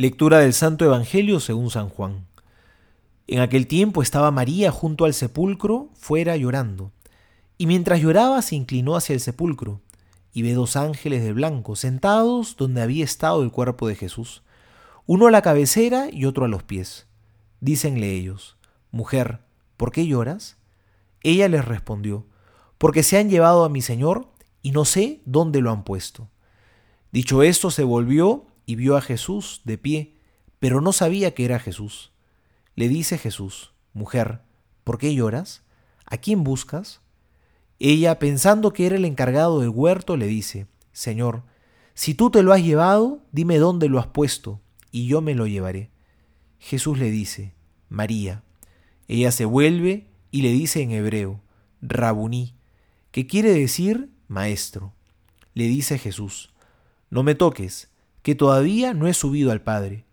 Lectura del Santo Evangelio según San Juan. En aquel tiempo estaba María junto al sepulcro, fuera llorando. Y mientras lloraba se inclinó hacia el sepulcro, y ve dos ángeles de blanco sentados donde había estado el cuerpo de Jesús, uno a la cabecera y otro a los pies. Dícenle ellos, Mujer, ¿por qué lloras? Ella les respondió, Porque se han llevado a mi Señor y no sé dónde lo han puesto. Dicho esto, se volvió y vio a Jesús de pie, pero no sabía que era Jesús. Le dice Jesús, Mujer, ¿por qué lloras? ¿A quién buscas? Ella, pensando que era el encargado del huerto, le dice, Señor, si tú te lo has llevado, dime dónde lo has puesto, y yo me lo llevaré. Jesús le dice, María. Ella se vuelve y le dice en hebreo, Rabuní, que quiere decir maestro. Le dice Jesús, No me toques, que todavía no he subido al Padre.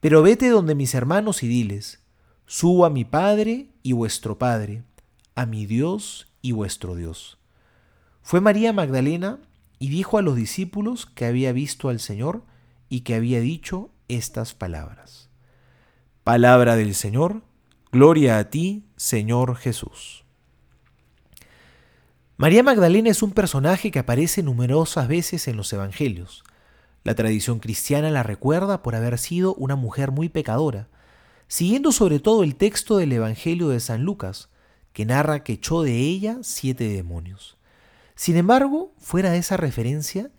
Pero vete donde mis hermanos y diles, subo a mi Padre y vuestro Padre, a mi Dios y vuestro Dios. Fue María Magdalena y dijo a los discípulos que había visto al Señor y que había dicho estas palabras. Palabra del Señor, gloria a ti, Señor Jesús. María Magdalena es un personaje que aparece numerosas veces en los Evangelios. La tradición cristiana la recuerda por haber sido una mujer muy pecadora, siguiendo sobre todo el texto del Evangelio de San Lucas, que narra que echó de ella siete demonios. Sin embargo, fuera de esa referencia,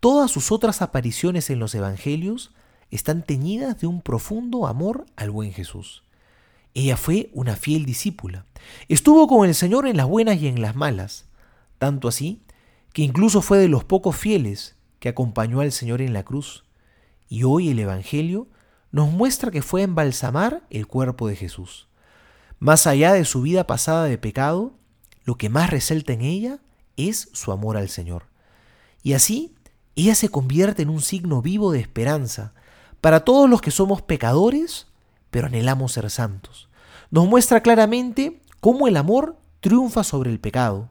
todas sus otras apariciones en los Evangelios están teñidas de un profundo amor al buen Jesús. Ella fue una fiel discípula. Estuvo con el Señor en las buenas y en las malas, tanto así que incluso fue de los pocos fieles que acompañó al Señor en la cruz. Y hoy el Evangelio nos muestra que fue embalsamar el cuerpo de Jesús. Más allá de su vida pasada de pecado, lo que más resalta en ella es su amor al Señor. Y así, ella se convierte en un signo vivo de esperanza para todos los que somos pecadores, pero anhelamos ser santos. Nos muestra claramente cómo el amor triunfa sobre el pecado,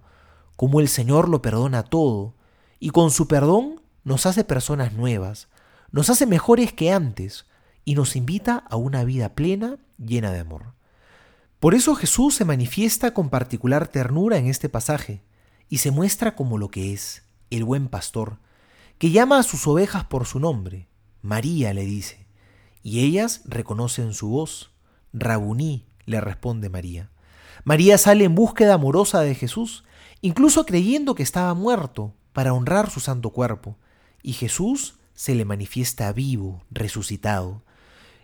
cómo el Señor lo perdona todo, y con su perdón nos hace personas nuevas, nos hace mejores que antes y nos invita a una vida plena, llena de amor. Por eso Jesús se manifiesta con particular ternura en este pasaje y se muestra como lo que es, el buen pastor, que llama a sus ovejas por su nombre. María le dice, y ellas reconocen su voz. Rabuní le responde María. María sale en búsqueda amorosa de Jesús, incluso creyendo que estaba muerto, para honrar su santo cuerpo, y Jesús se le manifiesta vivo, resucitado.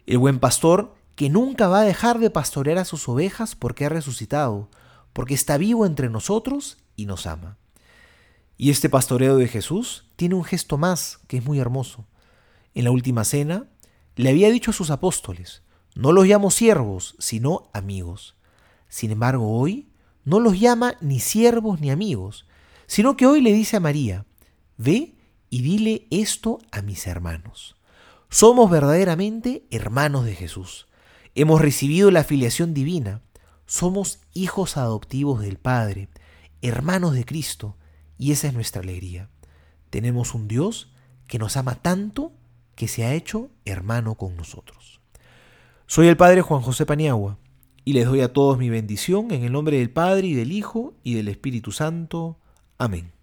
El buen pastor que nunca va a dejar de pastorear a sus ovejas porque ha resucitado, porque está vivo entre nosotros y nos ama. Y este pastoreo de Jesús tiene un gesto más que es muy hermoso. En la última cena le había dicho a sus apóstoles, no los llamo siervos, sino amigos. Sin embargo, hoy no los llama ni siervos ni amigos, sino que hoy le dice a María, ve y dile esto a mis hermanos. Somos verdaderamente hermanos de Jesús. Hemos recibido la filiación divina. Somos hijos adoptivos del Padre, hermanos de Cristo, y esa es nuestra alegría. Tenemos un Dios que nos ama tanto que se ha hecho hermano con nosotros. Soy el Padre Juan José Paniagua y les doy a todos mi bendición en el nombre del Padre y del Hijo y del Espíritu Santo. Amén.